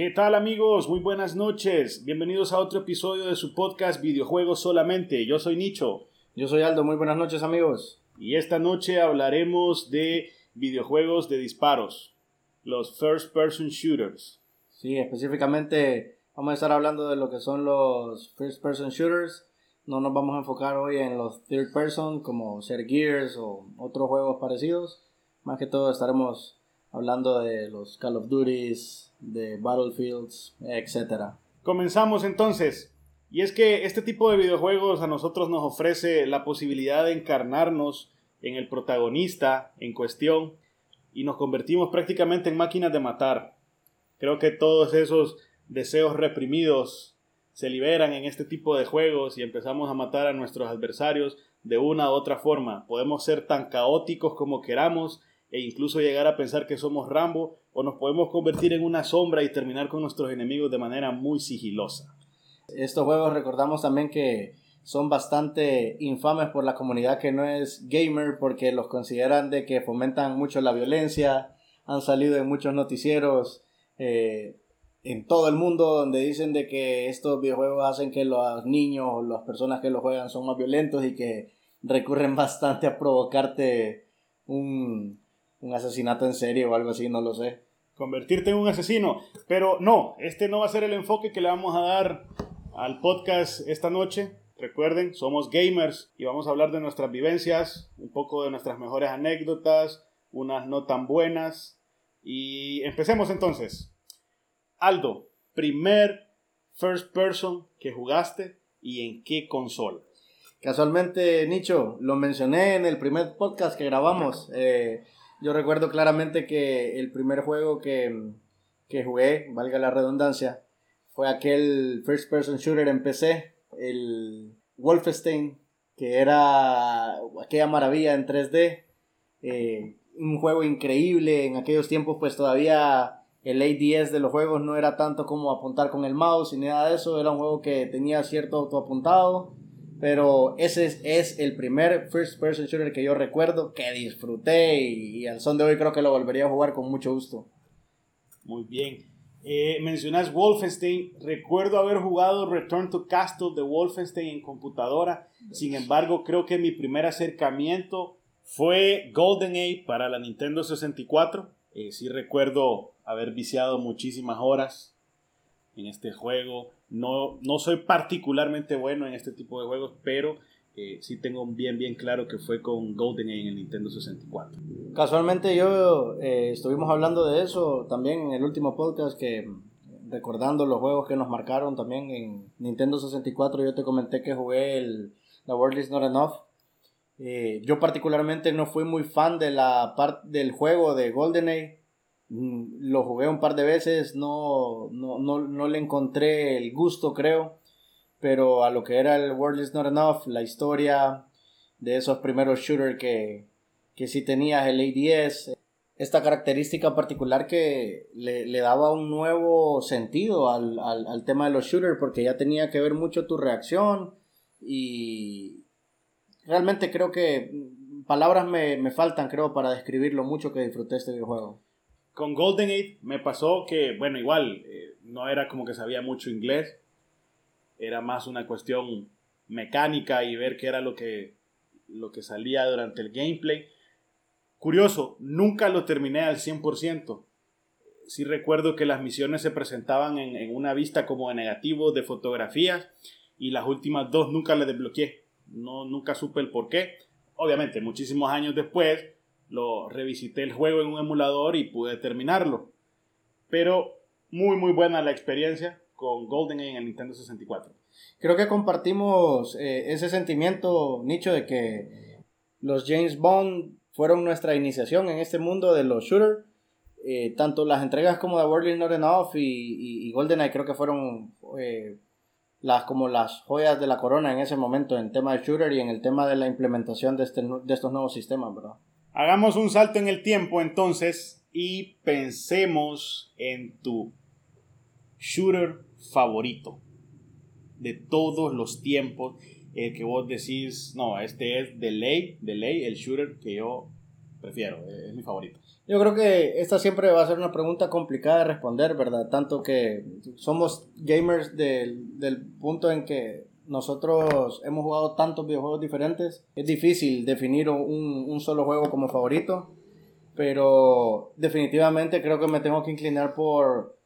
¿Qué tal amigos? Muy buenas noches. Bienvenidos a otro episodio de su podcast Videojuegos solamente. Yo soy Nicho. Yo soy Aldo. Muy buenas noches amigos. Y esta noche hablaremos de videojuegos de disparos, los first person shooters. Sí, específicamente vamos a estar hablando de lo que son los first person shooters. No nos vamos a enfocar hoy en los third person como ser Gears o otros juegos parecidos. Más que todo estaremos hablando de los Call of Duties, de Battlefields, etc. Comenzamos entonces. Y es que este tipo de videojuegos a nosotros nos ofrece la posibilidad de encarnarnos en el protagonista en cuestión y nos convertimos prácticamente en máquinas de matar. Creo que todos esos deseos reprimidos se liberan en este tipo de juegos y empezamos a matar a nuestros adversarios de una u otra forma. Podemos ser tan caóticos como queramos e incluso llegar a pensar que somos Rambo o nos podemos convertir en una sombra y terminar con nuestros enemigos de manera muy sigilosa. Estos juegos recordamos también que son bastante infames por la comunidad que no es gamer porque los consideran de que fomentan mucho la violencia, han salido en muchos noticieros eh, en todo el mundo donde dicen de que estos videojuegos hacen que los niños o las personas que los juegan son más violentos y que recurren bastante a provocarte un, un asesinato en serie o algo así, no lo sé. Convertirte en un asesino. Pero no, este no va a ser el enfoque que le vamos a dar al podcast esta noche. Recuerden, somos gamers y vamos a hablar de nuestras vivencias, un poco de nuestras mejores anécdotas, unas no tan buenas. Y empecemos entonces. Aldo, primer first person que jugaste y en qué consola. Casualmente, Nicho, lo mencioné en el primer podcast que grabamos. Eh, yo recuerdo claramente que el primer juego que, que jugué, valga la redundancia, fue aquel first person shooter en PC, el Wolfenstein, que era aquella maravilla en 3D. Eh, un juego increíble. En aquellos tiempos, pues todavía el ADS de los juegos no era tanto como apuntar con el mouse y nada de eso. Era un juego que tenía cierto autoapuntado. Pero ese es, el primer first person shooter que yo recuerdo que disfruté y, al son de hoy creo que lo volvería a jugar con mucho gusto. Muy bien. Eh, mencionas Wolfenstein. Recuerdo haber jugado Return to Castle de Wolfenstein en computadora. Sin embargo, creo que mi primer acercamiento fue GoldenEye para la Nintendo 64. Eh, sí recuerdo haber viciado muchísimas horas en este juego. No, no soy particularmente bueno en este tipo de juegos, pero eh, sí tengo bien, bien claro que fue con GoldenEye en el Nintendo 64. Casualmente yo eh, estuvimos hablando de eso también en el último podcast que recordando los juegos que nos marcaron también en Nintendo 64 yo te comenté que jugué el The World Is Not Enough. Eh, yo particularmente no fui muy fan de la parte del juego de GoldenEye lo jugué un par de veces, no, no, no, no, le encontré el gusto, creo. Pero a lo que era el World is Not Enough, la historia de esos primeros shooters que, que sí tenías, el ADS, esta característica particular que le, le daba un nuevo sentido al, al, al, tema de los shooters, porque ya tenía que ver mucho tu reacción y realmente creo que palabras me, me faltan, creo, para describir lo mucho que disfruté este videojuego con GoldenEye me pasó que, bueno, igual, eh, no era como que sabía mucho inglés, era más una cuestión mecánica y ver qué era lo que, lo que salía durante el gameplay. Curioso, nunca lo terminé al 100%. Sí recuerdo que las misiones se presentaban en, en una vista como de negativo de fotografías y las últimas dos nunca las desbloqueé. No, nunca supe el por qué. Obviamente, muchísimos años después, lo revisité el juego en un emulador y pude terminarlo. Pero muy muy buena la experiencia con GoldenEye en el Nintendo 64. Creo que compartimos eh, ese sentimiento, Nicho, de que los James Bond fueron nuestra iniciación en este mundo de los shooters. Eh, tanto las entregas como The World is Not Enough y, GoldenEye creo que fueron eh, las, como las joyas de la corona en ese momento en tema de shooter y en el tema de la implementación de, este, de estos nuevos sistemas, ¿verdad? Hagamos un salto en el tiempo entonces y pensemos en tu shooter favorito de todos los tiempos. El que vos decís, no, este es de ley, de ley, el shooter que yo prefiero, es mi favorito. Yo creo que esta siempre va a ser una pregunta complicada de responder, ¿verdad? Tanto que somos gamers del, del punto en que nosotros hemos jugado tantos videojuegos diferentes, es difícil definir un, un, solo juego como favorito, pero definitivamente creo que me tengo que inclinar por,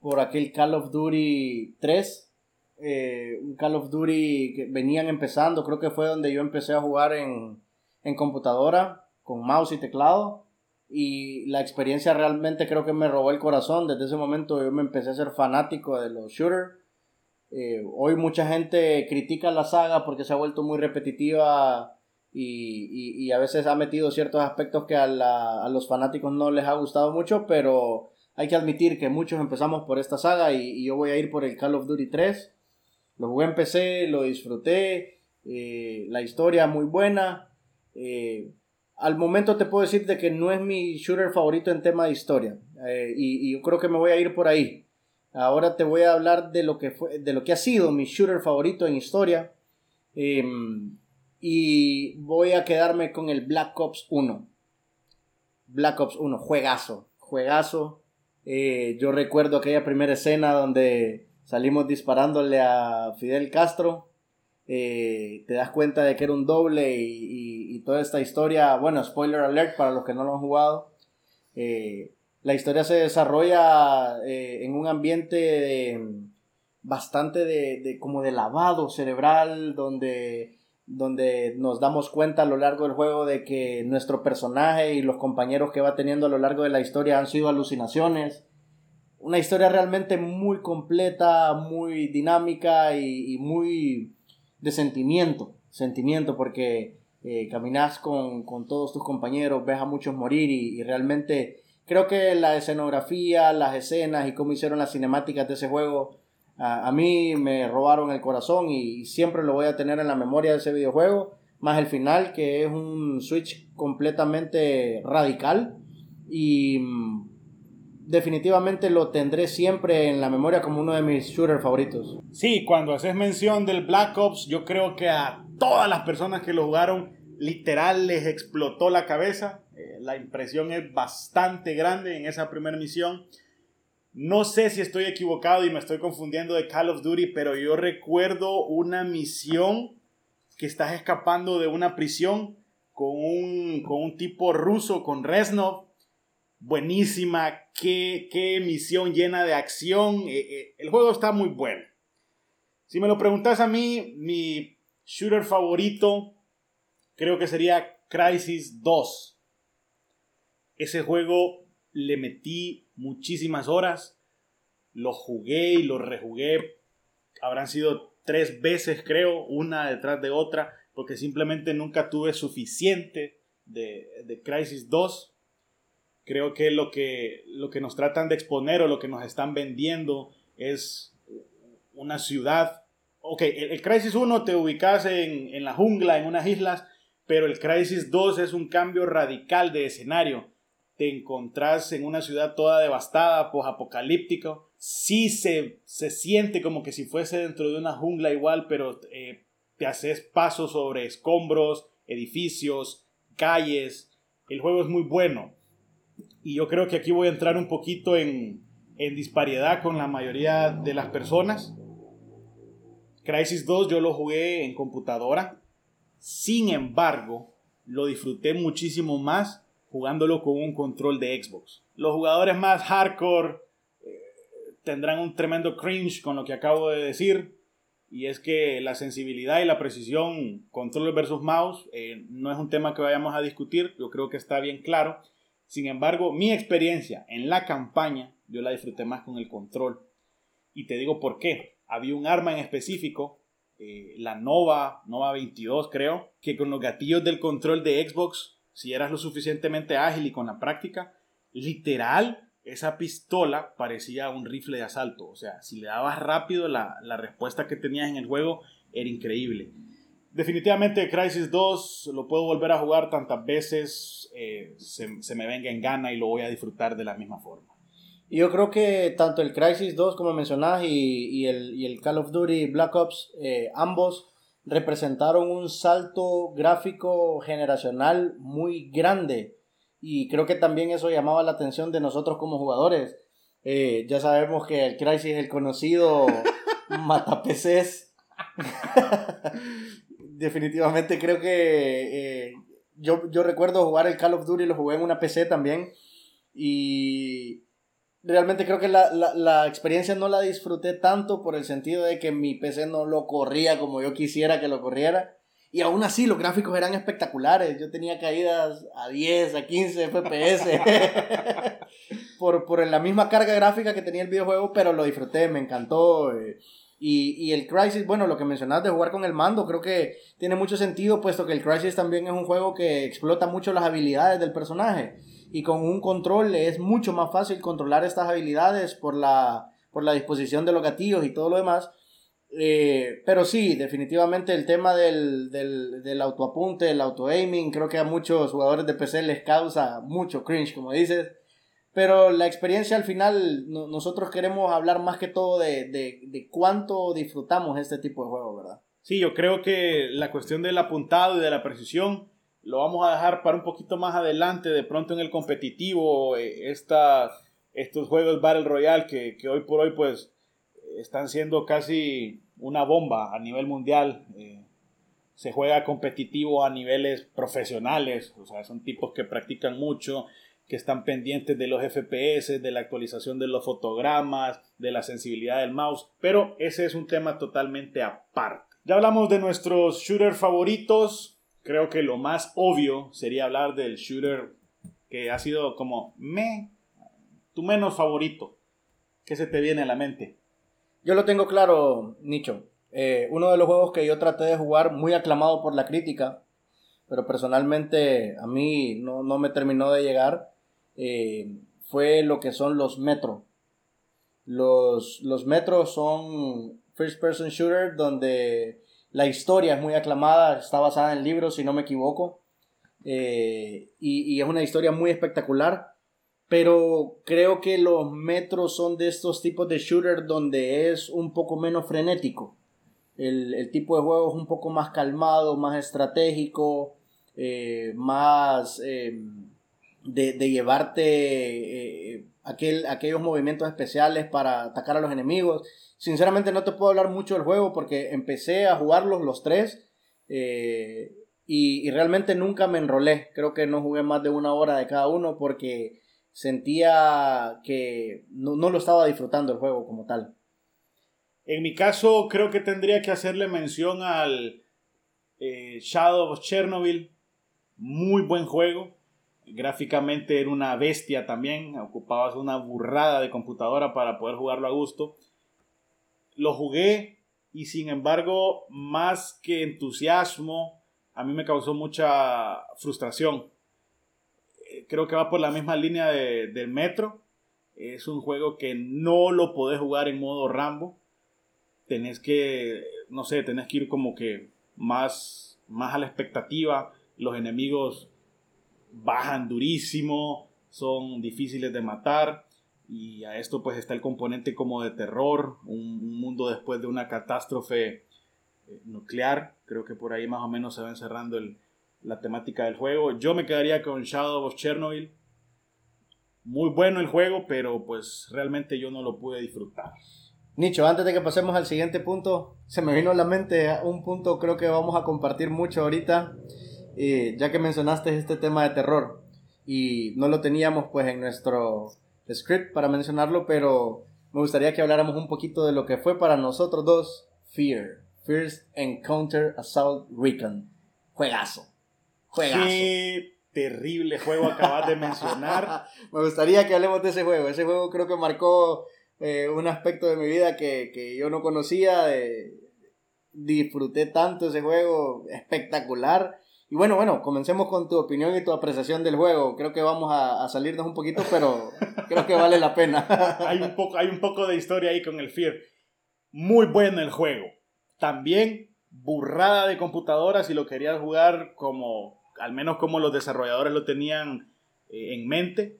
por aquel Call of Duty 3, eh, un Call of Duty que venían empezando, creo que fue donde yo empecé a jugar en, en computadora, con mouse y teclado y la experiencia realmente creo que me robó el corazón. Desde ese momento yo me empecé a ser fanático de los shooters. Eh, hoy mucha gente critica la saga porque se ha vuelto muy repetitiva y, y, a veces ha metido ciertos aspectos que a, la, a, los fanáticos no les ha gustado mucho, pero hay que admitir que muchos empezamos por esta saga y, yo voy a ir por el Call of Duty 3. Lo jugué en PC, lo disfruté, eh, la historia muy buena. Eh, al momento te puedo decir de que no es mi shooter favorito en tema de historia. Eh, y, yo creo que me voy a ir por ahí. Ahora te voy a hablar de lo que, fue, de lo que ha sido mi shooter favorito en historia. Em, y voy a quedarme con el Black Ops 1. Black Ops 1, juegazo. Juegazo. Eh, yo recuerdo aquella primera escena donde salimos disparándole a Fidel Castro eh, te das cuenta de que era un doble y, toda esta historia, bueno, spoiler alert para los que no lo han jugado, eh, la historia se desarrolla eh, en un ambiente bastante de, como de lavado cerebral, donde, donde nos damos cuenta a lo largo del juego de que nuestro personaje y los compañeros que va teniendo a lo largo de la historia han sido alucinaciones. Una historia realmente muy completa, muy dinámica y muy de sentimiento, sentimiento porque eh, caminas con, todos tus compañeros, ves a muchos morir y, realmente creo que la escenografía, las escenas y cómo hicieron las cinemáticas de ese juego, a, mí me robaron el corazón y, siempre lo voy a tener en la memoria de ese videojuego, más el final que es un switch completamente radical y mm, definitivamente lo tendré siempre en la memoria como uno de mis shooters favoritos. Sí, cuando haces mención del Black Ops, yo creo que a todas las personas que lo jugaron, literal les explotó la cabeza. Eh, la impresión es bastante grande en esa primera misión. No sé si estoy equivocado y me estoy confundiendo de Call of Duty, pero yo recuerdo una misión que estás escapando de una prisión con un, con un tipo ruso, con Reznov, buenísima, qué, qué misión llena de acción. Eh, eh, el juego está muy bueno. Si me lo preguntas a mí, mi shooter favorito creo que sería Crisis 2. Ese juego le metí muchísimas horas, lo jugué y lo rejugué. Habrán sido tres veces, creo, una detrás de otra, porque simplemente nunca tuve suficiente de, de Crisis 2 creo que lo que, lo que nos tratan de exponer o lo que nos están vendiendo es una ciudad. Ok, el, Crisis 1 te ubicas en, en, la jungla, en unas islas, pero el Crisis 2 es un cambio radical de escenario. Te encontrás en una ciudad toda devastada, post-apocalíptica. Sí se, se siente como que si fuese dentro de una jungla igual, pero eh, te haces pasos sobre escombros, edificios, calles. El juego es muy bueno y yo creo que aquí voy a entrar un poquito en, en disparidad con la mayoría de las personas. Crisis 2 yo lo jugué en computadora. Sin embargo, lo disfruté muchísimo más jugándolo con un control de Xbox. Los jugadores más hardcore eh, tendrán un tremendo cringe con lo que acabo de decir. Y es que la sensibilidad y la precisión, control versus mouse, eh, no es un tema que vayamos a discutir. Yo creo que está bien claro. Sin embargo, mi experiencia en la campaña, yo la disfruté más con el control. Y te digo por qué. Había un arma en específico, eh, la Nova, Nova 22 creo, que con los gatillos del control de Xbox, si eras lo suficientemente ágil y con la práctica, literal, esa pistola parecía un rifle de asalto. O sea, si le dabas rápido, la, la respuesta que tenías en el juego era increíble. Definitivamente Crisis 2 lo puedo volver a jugar tantas veces, eh, se, me venga en gana y lo voy a disfrutar de la misma forma. Yo creo que tanto el Crisis 2, como mencionás, y, y, el, y el, Call of Duty Black Ops, eh, ambos representaron un salto gráfico generacional muy grande y creo que también eso llamaba la atención de nosotros como jugadores. Eh, ya sabemos que el Crisis, el conocido mata PCs. Definitivamente creo que eh, yo, yo recuerdo jugar el Call of Duty, lo jugué en una PC también. Y realmente creo que la, la, la, experiencia no la disfruté tanto por el sentido de que mi PC no lo corría como yo quisiera que lo corriera. Y aún así los gráficos eran espectaculares. Yo tenía caídas a 10, a 15 FPS. por, por la misma carga gráfica que tenía el videojuego, pero lo disfruté, me encantó. Eh. Y, y, el Crisis, bueno, lo que mencionaste de jugar con el mando, creo que tiene mucho sentido, puesto que el Crisis también es un juego que explota mucho las habilidades del personaje. Y con un control es mucho más fácil controlar estas habilidades por la, por la disposición de los gatillos y todo lo demás. Eh, pero sí, definitivamente el tema del, del, del autoapunte, el auto-aiming, creo que a muchos jugadores de PC les causa mucho cringe, como dices. Pero la experiencia al final, nosotros queremos hablar más que todo de, de, de, cuánto disfrutamos este tipo de juego, ¿verdad? Sí, yo creo que la cuestión del apuntado y de la precisión lo vamos a dejar para un poquito más adelante, de pronto en el competitivo, eh, esta, estos juegos Battle Royale que, que, hoy por hoy pues están siendo casi una bomba a nivel mundial. Eh, se juega competitivo a niveles profesionales, o sea, son tipos que practican mucho, que están pendientes de los FPS, de la actualización de los fotogramas, de la sensibilidad del mouse, pero ese es un tema totalmente aparte. Ya hablamos de nuestros shooters favoritos, creo que lo más obvio sería hablar del shooter que ha sido como me, tu menos favorito. ¿Qué se te viene a la mente? Yo lo tengo claro, Nicho. Eh, uno de los juegos que yo traté de jugar, muy aclamado por la crítica, pero personalmente a mí no, no me terminó de llegar, eh, fue lo que son los Metro. Los, los Metro son first person shooter donde la historia es muy aclamada, está basada en libros, si no me equivoco. Eh, y, es una historia muy espectacular. Pero creo que los metros son de estos tipos de shooter donde es un poco menos frenético. El, tipo de juego es un poco más calmado, más estratégico, eh, más em, de, llevarte eh, aquel, aquellos movimientos especiales para atacar a los enemigos. Sinceramente no te puedo hablar mucho del juego porque empecé a jugarlos los tres eh, y, realmente nunca me enrolé. Creo que no jugué más de una hora de cada uno porque sentía que no, lo estaba disfrutando el juego como tal. En mi caso creo que tendría que hacerle mención al eh, Shadow of Chernobyl. Muy buen juego. Gráficamente era una bestia también. Ocupabas una burrada de computadora para poder jugarlo a gusto lo jugué y sin embargo, más que entusiasmo, a mí me causó mucha frustración. Eh, creo que va por la misma línea de, del Metro. Es un juego que no lo podés jugar en modo Rambo. Tenés que, no sé, tenés que ir como que más, más a la expectativa. Los enemigos bajan durísimo, son difíciles de matar. Y a esto pues está el componente como de terror, un, mundo después de una catástrofe eh, nuclear. Creo que por ahí más o menos se va encerrando el, la temática del juego. Yo me quedaría con Shadow of Chernobyl. Muy bueno el juego, pero pues realmente yo no lo pude disfrutar. Nicho, antes de que pasemos al siguiente punto, se me vino a la mente un punto creo que vamos a compartir mucho ahorita, eh, ya que mencionaste este tema de terror y no lo teníamos pues en nuestro script para mencionarlo, pero me gustaría que habláramos un poquito de lo que fue para nosotros dos Fear, First Encounter Assault Recon. Juegazo. Juegazo. Qué terrible juego acabas de mencionar. me gustaría que hablemos de ese juego. Ese juego creo que marcó eh, un aspecto de mi vida que, que yo no conocía. disfruté tanto ese juego espectacular. Y bueno, bueno, comencemos con tu opinión y tu apreciación del juego. Creo que vamos a, salirnos un poquito, pero creo que vale la pena. hay, un poco, hay un poco de historia ahí con el Fear. Muy bueno el juego. También burrada de computadora si lo querías jugar como, al menos como los desarrolladores lo tenían eh, en mente.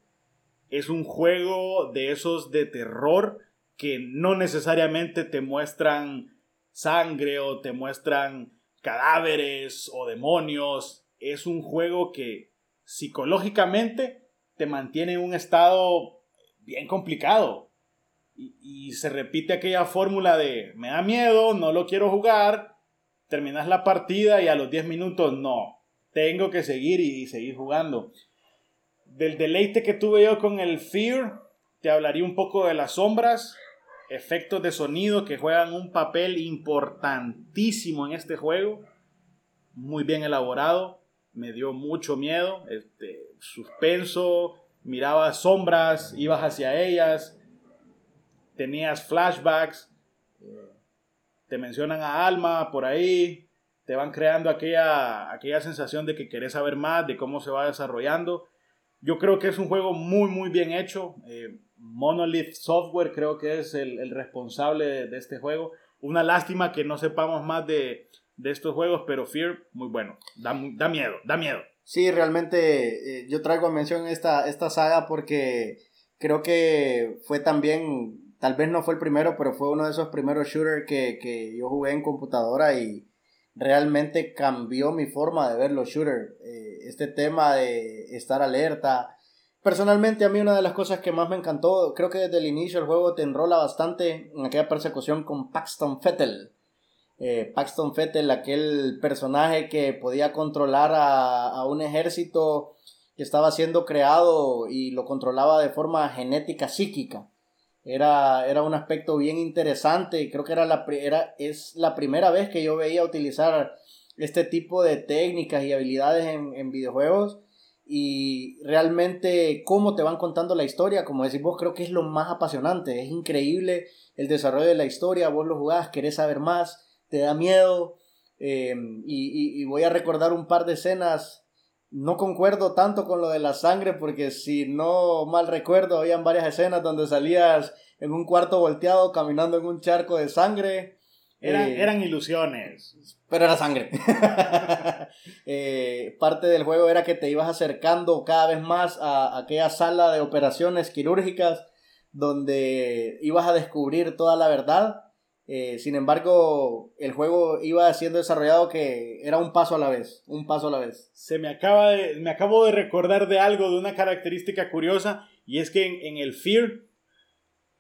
Es un juego de esos de terror que no necesariamente te muestran sangre o te muestran cadáveres o demonios. Es un juego que psicológicamente te mantiene en un estado bien complicado. Y, y se repite aquella fórmula de me da miedo, no lo quiero jugar, terminas la partida y a los 10 minutos no, tengo que seguir y, seguir jugando. Del deleite que tuve yo con el Fear, te hablaría un poco de las sombras, efectos de sonido que juegan un papel importantísimo en este juego, muy bien elaborado, me dio mucho miedo, este, suspenso, mirabas sombras, ibas hacia ellas, tenías flashbacks, eh, te mencionan a Alma por ahí, te van creando aquella, aquella sensación de que querés saber más, de cómo se va desarrollando. Yo creo que es un juego muy, muy bien hecho. Eh, Monolith Software creo que es el, responsable de, este juego. Una lástima que no sepamos más de, estos juegos, pero Fear, muy bueno. Da, da miedo, da miedo. Sí, realmente eh, yo traigo a mención esta, esta saga porque creo que fue también Tal vez no fue el primero, pero fue uno de esos primeros shooters que, yo jugué en computadora y realmente cambió mi forma de ver los shooters. Eh, este tema de estar alerta. Personalmente a mí una de las cosas que más me encantó, creo que desde el inicio el juego te enrola bastante en aquella persecución con Paxton Fettel. Eh, Paxton Fettel, aquel personaje que podía controlar a, a un ejército que estaba siendo creado y lo controlaba de forma genética psíquica. Era, era un aspecto bien interesante y creo que era la, era, es la primera vez que yo veía utilizar este tipo de técnicas y habilidades en, en videojuegos y realmente cómo te van contando la historia, como decís vos, creo que es lo más apasionante, es increíble el desarrollo de la historia, vos lo jugás, querés saber más, te da miedo eh, y, y, voy a recordar un par de escenas no concuerdo tanto con lo de la sangre porque si no mal recuerdo habían varias escenas donde salías en un cuarto volteado caminando en un charco de sangre. Eran, eh, eran ilusiones. Pero era sangre. Eh, parte del juego era que te ibas acercando cada vez más a aquella sala de operaciones quirúrgicas donde ibas a descubrir toda la verdad eh, sin embargo, el juego iba siendo desarrollado que era un paso a la vez, un paso a la vez. Se me acaba de, me acabo de recordar de algo, de una característica curiosa, y es que en, el Fear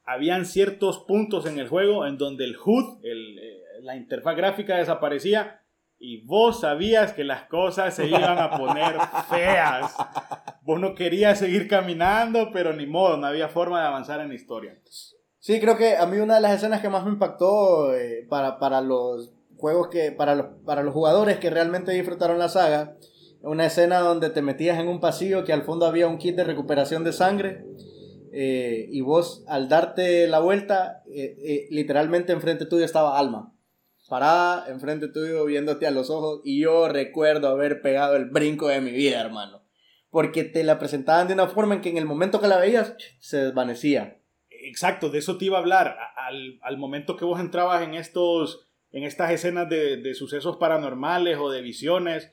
habían ciertos puntos en el juego en donde el HUD, eh, la interfaz gráfica desaparecía y vos sabías que las cosas se iban a poner feas. Vos no querías seguir caminando, pero ni modo, no había forma de avanzar en la historia. Sí, creo que a mí una de las escenas que más me impactó eh, para, para, los juegos que, para los, para los jugadores que realmente disfrutaron la saga, una escena donde te metías en un pasillo que al fondo había un kit de recuperación de sangre eh, y vos al darte la vuelta, eh, literalmente enfrente tuyo estaba Alma, parada enfrente tuyo viéndote a los ojos y yo recuerdo haber pegado el brinco de mi vida, hermano, porque te la presentaban de una forma en que en el momento que la veías se desvanecía exacto, de eso te iba a hablar. Al, momento que vos entrabas en, estos, en estas escenas de, sucesos paranormales o de visiones,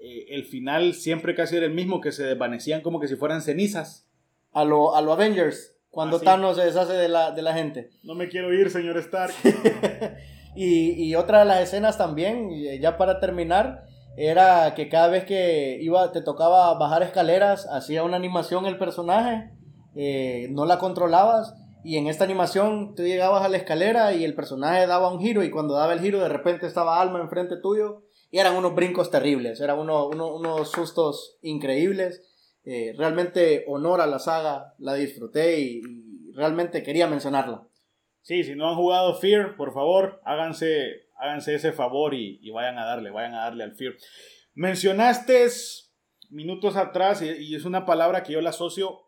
eh, el final siempre casi era el mismo, que se desvanecían como que si fueran cenizas. A lo, a lo Avengers, cuando Thanos se deshace de la, de la gente. No me quiero ir, señor Stark. y, y otra de las escenas también, ya para terminar, era que cada vez que iba, te tocaba bajar escaleras, hacía una animación el personaje, eh, no la controlabas y en esta animación tú llegabas a la escalera y el personaje daba un giro y cuando daba el giro de repente estaba Alma enfrente tuyo y eran unos brincos terribles, eran unos sustos increíbles. Eh, realmente honor a la saga, la disfruté y, realmente quería mencionarla. Sí, si no han jugado Fear, por favor, háganse, háganse ese favor y, y vayan a darle, vayan a darle al Fear. Mencionaste minutos atrás, y es una palabra que yo la asocio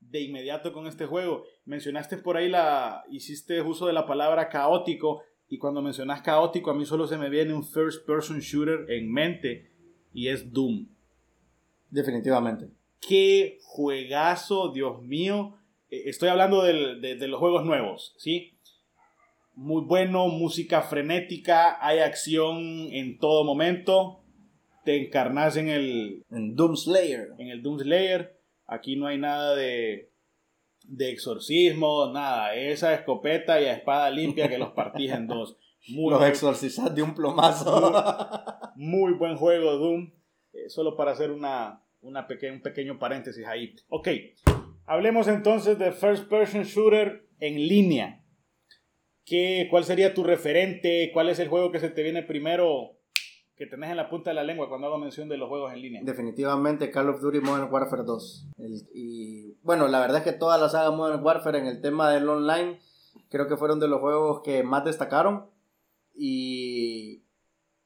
de inmediato con este juego. Mencionaste por ahí la, hiciste uso de la palabra caótico y cuando mencionas caótico a mí solo se me viene un first person shooter en mente y es Doom. Definitivamente. Qué juegazo, Dios mío. Eh, estoy hablando de, los juegos nuevos, ¿sí? Muy bueno, música frenética, hay acción en todo momento. Te encarnas en el... En Doom Slayer. En el Doom Slayer Aquí no hay nada de, de exorcismo, nada. Esa escopeta y espada limpia que los partís en dos. Muy los exorcizas de un plomazo. Muy, buen juego, Doom. Eh, solo para hacer una, una un pequeño paréntesis ahí. Ok, hablemos entonces de First Person Shooter en línea. ¿Qué, ¿Cuál sería tu referente? ¿Cuál es el juego que se te viene primero que tenés en la punta de la lengua cuando hago mención de los juegos en línea? Definitivamente Call of Duty Modern Warfare 2. y bueno, la verdad es que toda la saga Modern Warfare en el tema del online creo que fueron de los juegos que más destacaron. Y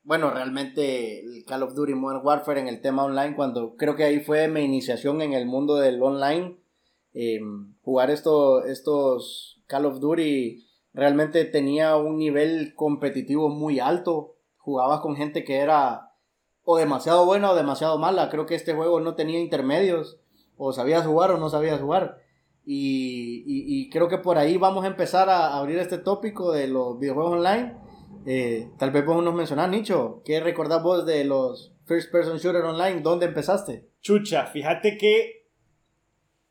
bueno, realmente Call of Duty Modern Warfare en el tema online, cuando creo que ahí fue mi iniciación en el mundo del online. Em, jugar esto, estos Call of Duty realmente tenía un nivel competitivo muy alto. Jugabas con gente que era o demasiado buena o demasiado mala. Creo que este juego no tenía intermedios. O sabías jugar o no sabías jugar. Y, y creo que por ahí vamos a empezar a abrir este tópico de los videojuegos online eh, tal vez vos nos mencionar, Nicho, ¿qué recordás vos de los First Person Shooter Online? ¿Dónde empezaste? Chucha, fíjate que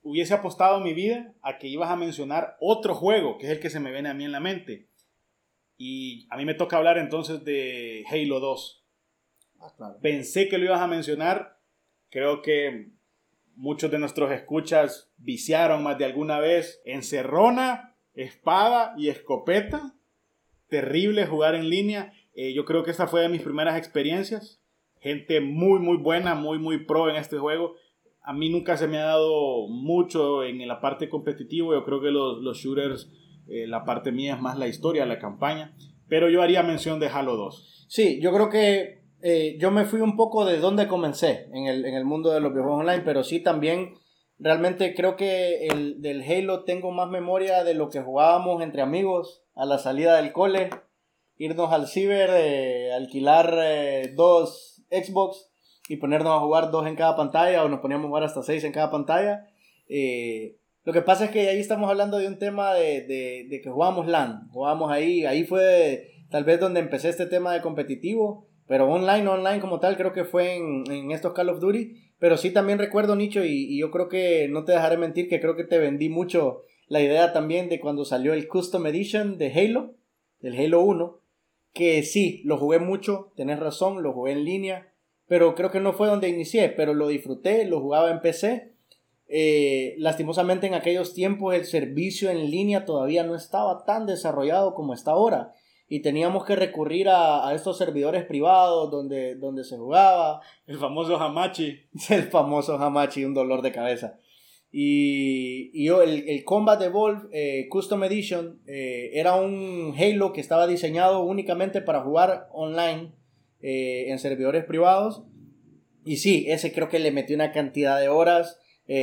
hubiese apostado mi vida a que ibas a mencionar otro juego, que es el que se me viene a mí en la mente. Y a mí me toca hablar entonces de Halo 2. Ah, Pensé que lo ibas a mencionar. Creo que muchos de nuestros escuchas viciaron más de alguna vez encerrona, espada y escopeta terrible jugar en línea. Eh, yo creo que esta fue de mis primeras experiencias. Gente muy, muy buena, muy, muy pro en este juego. A mí nunca se me ha dado mucho en la parte competitiva. Yo creo que los, shooters, eh, la parte mía es más la historia, la campaña. Pero yo haría mención de Halo 2. Sí, yo creo que eh, yo me fui un poco de donde comencé en el, mundo de los videojuegos online, pero sí también realmente creo que el, del Halo tengo más memoria de lo que jugábamos entre amigos a la salida del cole, irnos al ciber, eh, alquilar dos Xbox y ponernos a jugar dos en cada pantalla o nos poníamos a jugar hasta seis en cada pantalla. Eh, lo que pasa es que ahí estamos hablando de un tema de, de, que jugamos LAN, jugamos ahí, ahí fue tal vez donde empecé este tema de competitivo, pero online, online como tal, creo que fue en, en estos Call of Duty, pero sí también recuerdo, Nicho, y, y yo creo que no te dejaré mentir, que creo que te vendí mucho la idea también de cuando salió el Custom Edition de Halo, del Halo 1, que sí, lo jugué mucho, tenés razón, lo jugué en línea, pero creo que no fue donde inicié, pero lo disfruté, lo jugaba en PC. Eh, lastimosamente en aquellos tiempos el servicio en línea todavía no estaba tan desarrollado como está ahora y teníamos que recurrir a, estos servidores privados donde, donde se jugaba. El famoso Hamachi. El famoso Hamachi, un dolor de cabeza. Y, y el, el, Combat Evolve eh, Custom Edition eh, era un Halo que estaba diseñado únicamente para jugar online eh, en servidores privados. Y sí, ese creo que le metió una cantidad de horas.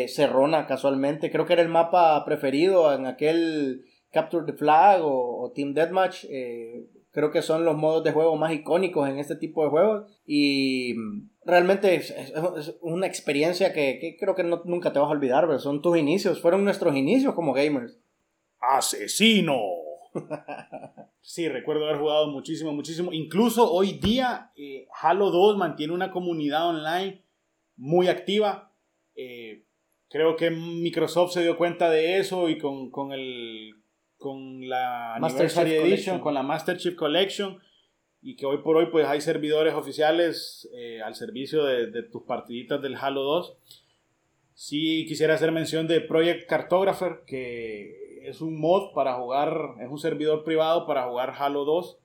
cerrona casualmente. Creo que era el mapa preferido en aquel Capture the Flag o, Team Deathmatch. creo que son los modos de juego más icónicos en este tipo de juegos. Y realmente es, una experiencia que, creo que nunca te vas a olvidar, pero son tus inicios, fueron nuestros inicios como gamers. ¡Asesino! sí, recuerdo haber jugado muchísimo, muchísimo. Incluso hoy día eh, Halo 2 mantiene una comunidad online muy activa. Eh, creo que Microsoft se dio cuenta de eso y con, con, el, con la Master Edition, con la Master Chief Collection y que hoy por hoy pues hay servidores oficiales eh, al servicio de, tus partiditas del Halo 2. Sí quisiera hacer mención de Project Cartographer, que es un mod para jugar, es un servidor privado para jugar Halo 2.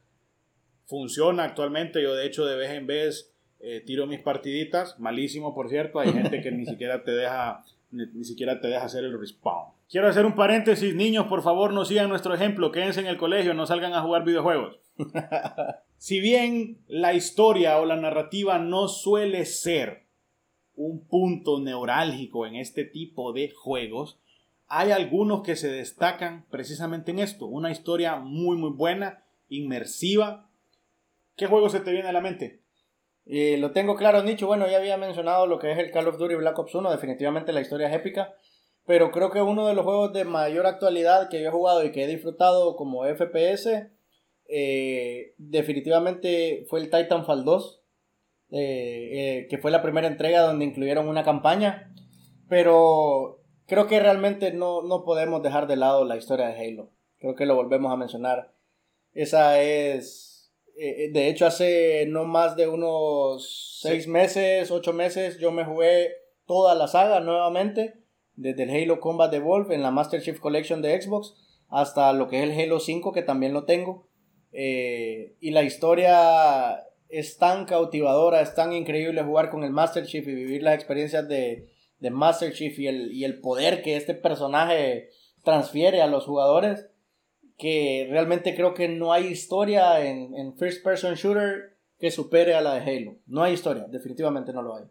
Funciona actualmente, yo de hecho de vez en vez eh, tiro mis partiditas, malísimo por cierto, hay gente que ni siquiera te deja ni, siquiera te deja hacer el respawn. Quiero hacer un paréntesis, niños, por favor no sigan nuestro ejemplo, quédense en el colegio, no salgan a jugar videojuegos. si bien la historia o la narrativa no suele ser un punto neurálgico en este tipo de juegos, hay algunos que se destacan precisamente en esto. Una historia muy muy buena, inmersiva. ¿Qué juego se te viene a la mente? Eh, lo tengo claro, Nicho. Bueno, ya había mencionado lo que es el Call of Duty Black Ops 1. Definitivamente la historia es épica. Pero creo que uno de los juegos de mayor actualidad que yo he jugado y que he disfrutado como FPS, eh, definitivamente fue el Titanfall 2. Eh, que fue la primera entrega donde incluyeron una campaña. Pero creo que realmente no, no podemos dejar de lado la historia de Halo. Creo que lo volvemos a mencionar. Esa es eh, eh, de hecho, hace no más de unos seis meses, ocho meses, yo me jugué toda la saga nuevamente, desde el Halo Combat Evolve en la Master Chief Collection de Xbox hasta lo que es el Halo 5 que también lo tengo. Eh, y la historia es tan cautivadora, es tan increíble jugar con el Master Chief y vivir las experiencias de, de Master Chief y el, y el poder que este personaje transfiere a los jugadores, que realmente creo que no hay historia en, en First Person Shooter que supere a la de Halo. No hay historia, definitivamente no lo hay.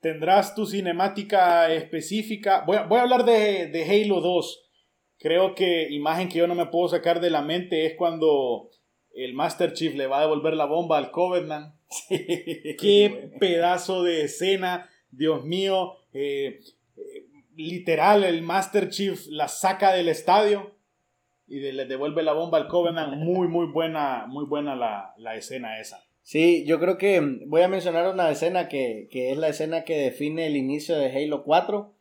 Tendrás tu cinemática específica. Voy a, voy a hablar de, de Halo 2. Creo que imagen que yo no me puedo sacar de la mente es cuando el Master Chief le va a devolver la bomba al Covenant. Qué pedazo de escena, Dios mío. Eh, eh, literal, el Master Chief la saca del estadio y le devuelve la bomba al Covenant. Muy, muy buena, muy buena la, la escena esa. Sí, yo creo que voy a mencionar una escena que, que, es la escena que define el inicio de Halo 4.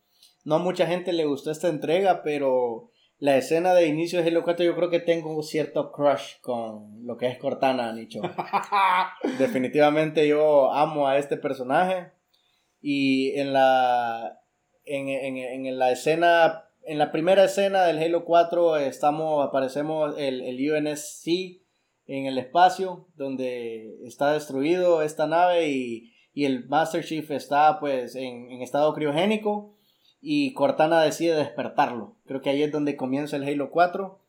No a mucha gente le gustó esta entrega, pero la escena de inicio de Halo 4 yo creo que tengo un cierto crush con lo que es Cortana, Nicho. Definitivamente yo amo a este personaje. Y en la, en, en, en, la escena, en la primera escena del Halo 4 estamos, aparecemos el, el UNSC en el espacio donde está destruido esta nave y, y el Master Chief está pues en, en estado criogénico y Cortana decide despertarlo. Creo que ahí es donde comienza el Halo 4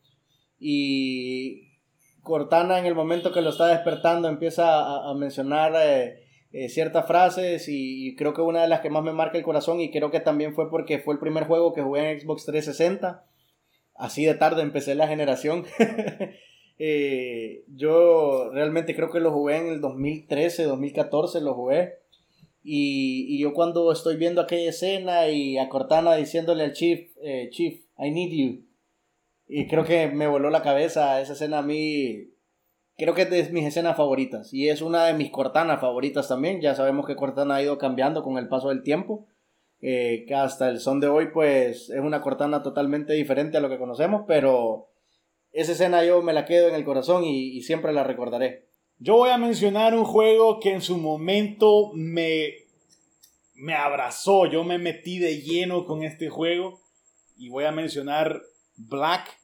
y Cortana en el momento que lo está despertando empieza a, mencionar eh, eh, ciertas frases y, creo que una de las que más me marca el corazón y creo que también fue porque fue el primer juego que jugué en Xbox 360. Así de tarde empecé la generación. Eh, yo realmente creo que lo jugué en el 2013, 2014, lo jugué. Y, yo cuando estoy viendo aquella escena y a Cortana diciéndole al Chief, eh, Chief, I need you. Y creo que me voló la cabeza esa escena a mí. Creo que es de mis escenas favoritas. Y es una de mis Cortana favoritas también. Ya sabemos que Cortana ha ido cambiando con el paso del tiempo. Eh, que hasta el son de hoy pues es una Cortana totalmente diferente a lo que conocemos. Pero esa escena yo me la quedo en el corazón y siempre la recordaré. Yo voy a mencionar un juego que en su momento me, me abrazó, yo me metí de lleno con este juego y voy a mencionar Black.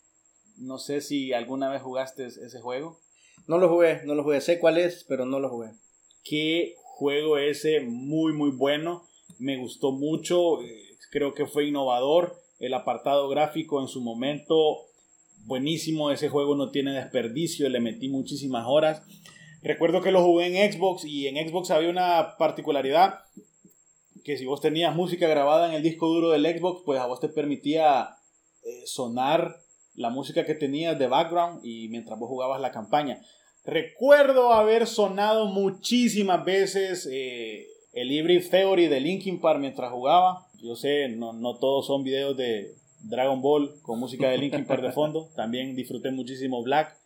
No sé si alguna vez jugaste ese juego. No lo jugué, no lo jugué. Sé cuál es, pero no lo jugué. Qué juego ese, muy, muy bueno. Me gustó mucho. Creo que fue innovador. El apartado gráfico en su momento, buenísimo. Ese juego no tiene desperdicio. Le metí muchísimas horas. Recuerdo que lo jugué en Xbox y en Xbox había una particularidad que si vos tenías música grabada en el disco duro del Xbox, pues a vos te permitía eh, sonar la música que tenías de background y mientras vos jugabas la campaña. Recuerdo haber sonado muchísimas veces eh, el Hybrid Theory de Linkin Park mientras jugaba. Yo sé, no, no todos son videos de Dragon Ball con música de Linkin Park de fondo. También disfruté muchísimo Black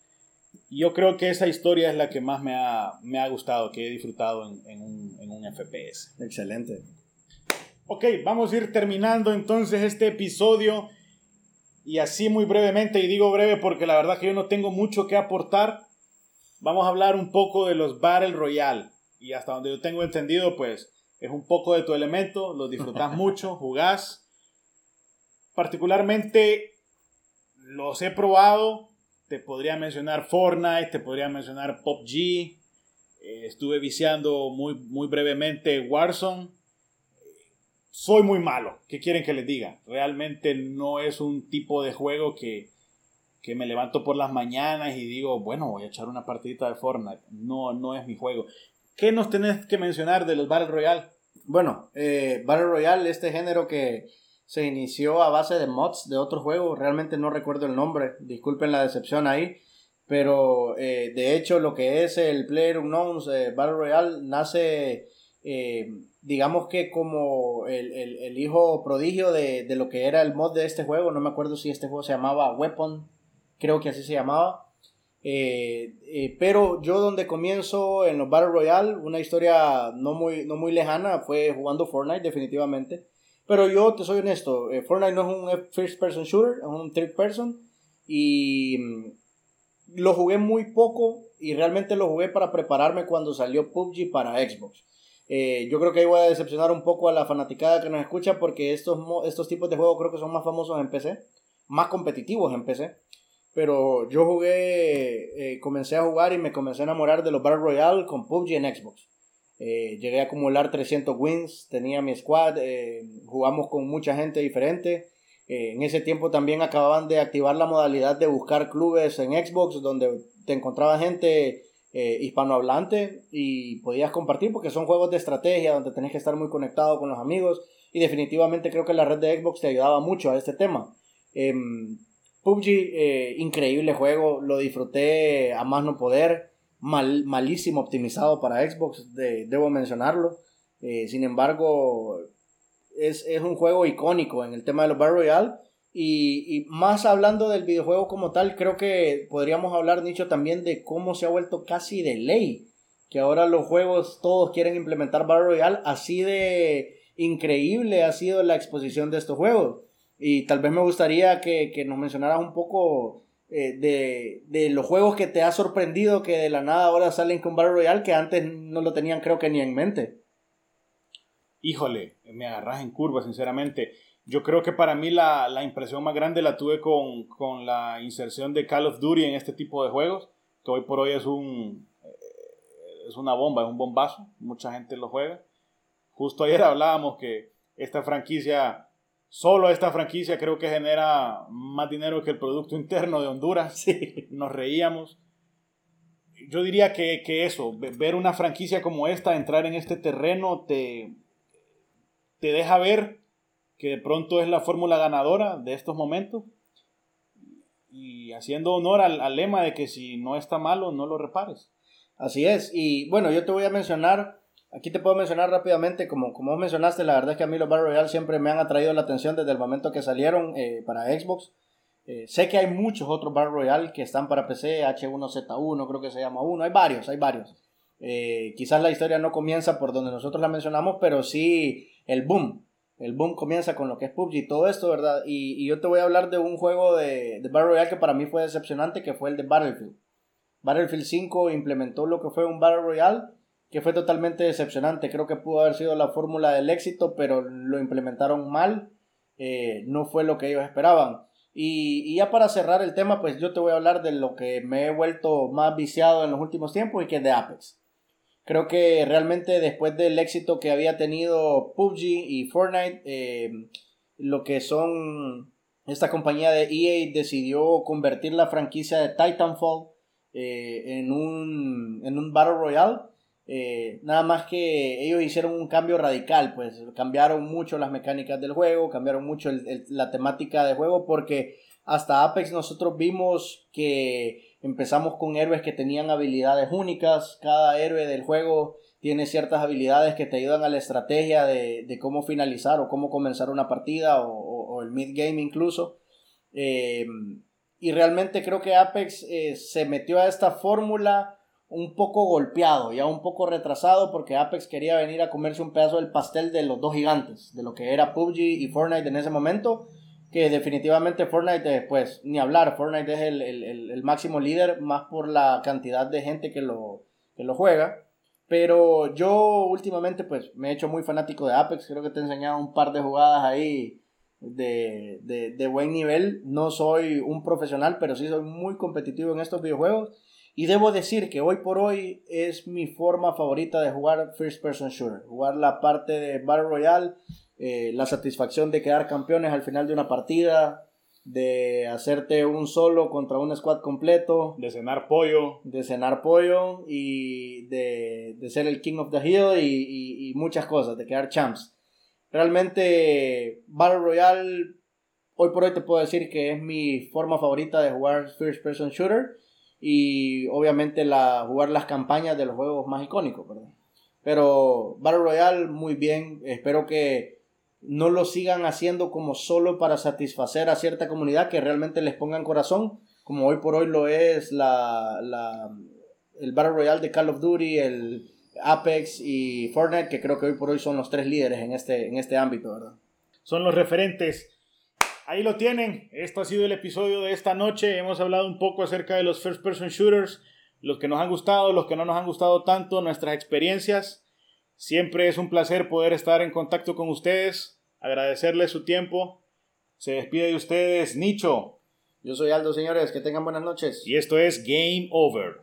yo creo que esa historia es la que más me ha, me ha gustado, que he disfrutado en, en, un, en, un, FPS. Excelente. Ok, vamos a ir terminando entonces este episodio. Y así muy brevemente, y digo breve porque la verdad que yo no tengo mucho que aportar, vamos a hablar un poco de los Battle Royale. Y hasta donde yo tengo entendido, pues es un poco de tu elemento, lo disfrutas mucho, jugás. Particularmente los he probado, te podría mencionar Fortnite, te podría mencionar PUBG. Eh, estuve viciando muy, muy brevemente Warzone. Soy muy malo. ¿Qué quieren que les diga? Realmente no es un tipo de juego que, que me levanto por las mañanas y digo, bueno, voy a echar una partidita de Fortnite. No, no es mi juego. ¿Qué nos tenés que mencionar de los Battle Royale? Bueno, eh, Battle Royale, este género que se inició a base de mods de otro juego, realmente no recuerdo el nombre, disculpen la decepción ahí, pero eh, de hecho lo que es el Player Unknowns eh, Battle Royale nace, eh, digamos que como el, el, hijo prodigio de, de, lo que era el mod de este juego, no me acuerdo si este juego se llamaba Weapon, creo que así se llamaba. pero yo donde comienzo en los Battle Royale, una historia no muy, no muy lejana, fue jugando Fortnite definitivamente. Pero yo te soy honesto, eh, Fortnite no es un first person shooter, es un third person. Y mm, lo jugué muy poco y realmente lo jugué para prepararme cuando salió PUBG para Xbox. Eh, yo creo que ahí voy a decepcionar un poco a la fanaticada que nos escucha porque estos, estos tipos de juegos creo que son más famosos en PC, más competitivos en PC. Pero yo jugué, eh, comencé a jugar y me comencé a enamorar de los Battle Royale con PUBG en Xbox. Eh, llegué a acumular 300 wins, tenía mi squad, jugamos con mucha gente diferente. en ese tiempo también acababan de activar la modalidad de buscar clubes en Xbox donde te encontraba gente eh, hispanohablante y podías compartir porque son juegos de estrategia donde tenés que estar muy conectado con los amigos y definitivamente creo que la red de Xbox te ayudaba mucho a este tema. Em, PUBG, eh, increíble juego, lo disfruté a más no poder, mal, malísimo optimizado para Xbox, debo mencionarlo. Eh, sin embargo, es, es, un juego icónico en el tema de los Battle Royale y, más hablando del videojuego como tal, creo que podríamos hablar, Nicho, también de cómo se ha vuelto casi de ley. Que ahora los juegos todos quieren implementar Battle Royale. Así de increíble ha sido la exposición de estos juegos. Y tal vez me gustaría que, nos mencionaras un poco eh, de, de, los juegos que te ha sorprendido que de la nada ahora salen con Battle Royale que antes no lo tenían creo que ni en mente. Híjole, me agarras en curva, sinceramente. Yo creo que para mí la, la impresión más grande la tuve con, con, la inserción de Call of Duty en este tipo de juegos, que hoy por hoy es, un, eh, es una bomba, es un bombazo, mucha gente lo juega. Justo ayer hablábamos que esta franquicia, solo esta franquicia creo que genera más dinero que el Producto Interno de Honduras. Sí. Nos reíamos. Yo diría que, que eso, ver una franquicia como esta, entrar en este terreno, te, te deja ver que de pronto es la fórmula ganadora de estos momentos y haciendo honor al, lema de que si no está malo, no lo repares. Así es, y bueno, yo te voy a mencionar, aquí te puedo mencionar rápidamente, como, como mencionaste, la verdad es que a mí los Battle Royale siempre me han atraído la atención desde el momento que salieron eh, para Xbox. Eh, sé que hay muchos otros Battle Royale que están para PC, H1Z1, creo que se llama uno, hay varios, hay varios. Eh, quizás la historia no comienza por donde nosotros la mencionamos, pero sí el boom el boom comienza con lo que es PUBG y todo esto, ¿verdad? Y, yo te voy a hablar de un juego de, de Battle Royale que para mí fue decepcionante, que fue el de Battlefield. Battlefield 5 implementó lo que fue un Battle Royale que fue totalmente decepcionante. Creo que pudo haber sido la fórmula del éxito, pero lo implementaron mal. Eh, no fue lo que ellos esperaban. Y, y, ya para cerrar el tema, pues yo te voy a hablar de lo que me he vuelto más viciado en los últimos tiempos y que es de Apex. Creo que realmente después del éxito que había tenido PUBG y Fortnite, eh, lo que son esta compañía de EA decidió convertir la franquicia de Titanfall eh, en, un, en un Battle Royale. Eh, nada más que ellos hicieron un cambio radical, pues cambiaron mucho las mecánicas del juego, cambiaron mucho la temática del juego, porque hasta Apex nosotros vimos que Empezamos con héroes que tenían habilidades únicas. Cada héroe del juego tiene ciertas habilidades que te ayudan a la estrategia de, cómo finalizar o cómo comenzar una partida o, el mid-game incluso. Em, y realmente creo que Apex eh, se metió a esta fórmula un poco golpeado, ya un poco retrasado, porque Apex quería venir a comerse un pedazo del pastel de los dos gigantes, de lo que era PUBG y Fortnite en ese momento que definitivamente Fortnite, pues ni hablar, Fortnite es el, máximo líder, más por la cantidad de gente que lo, que lo juega. Pero yo últimamente pues me he hecho muy fanático de Apex, creo que te he enseñado un par de jugadas ahí de, de, buen nivel. No soy un profesional, pero sí soy muy competitivo en estos videojuegos. Y debo decir que hoy por hoy es mi forma favorita de jugar First Person Shooter. Jugar la parte de Battle Royale eh, la satisfacción de quedar campeones al final de una partida, de hacerte un solo contra un squad completo, de cenar pollo, de cenar pollo y de, ser el King of the Hill y, muchas cosas, de quedar champs. Realmente Battle Royale, hoy por hoy te puedo decir que es mi forma favorita de jugar First Person Shooter y obviamente la, jugar las campañas de los juegos más icónicos, Pero Battle Royale, muy bien, espero que no lo sigan haciendo como solo para satisfacer a cierta comunidad que realmente les pongan corazón, como hoy por hoy lo es la, la, el Battle Royale de Call of Duty, el Apex y Fortnite, que creo que hoy por hoy son los tres líderes en este, en este ámbito, ¿verdad? Son los referentes. Ahí lo tienen. Esto ha sido el episodio de esta noche. Hemos hablado un poco acerca de los first person shooters, los que nos han gustado, los que no nos han gustado tanto, nuestras experiencias. Siempre es un placer poder estar en contacto con ustedes, agradecerles su tiempo. Se despide de ustedes Nicho. Yo soy Aldo, señores, que tengan buenas noches. Y esto es Game Over.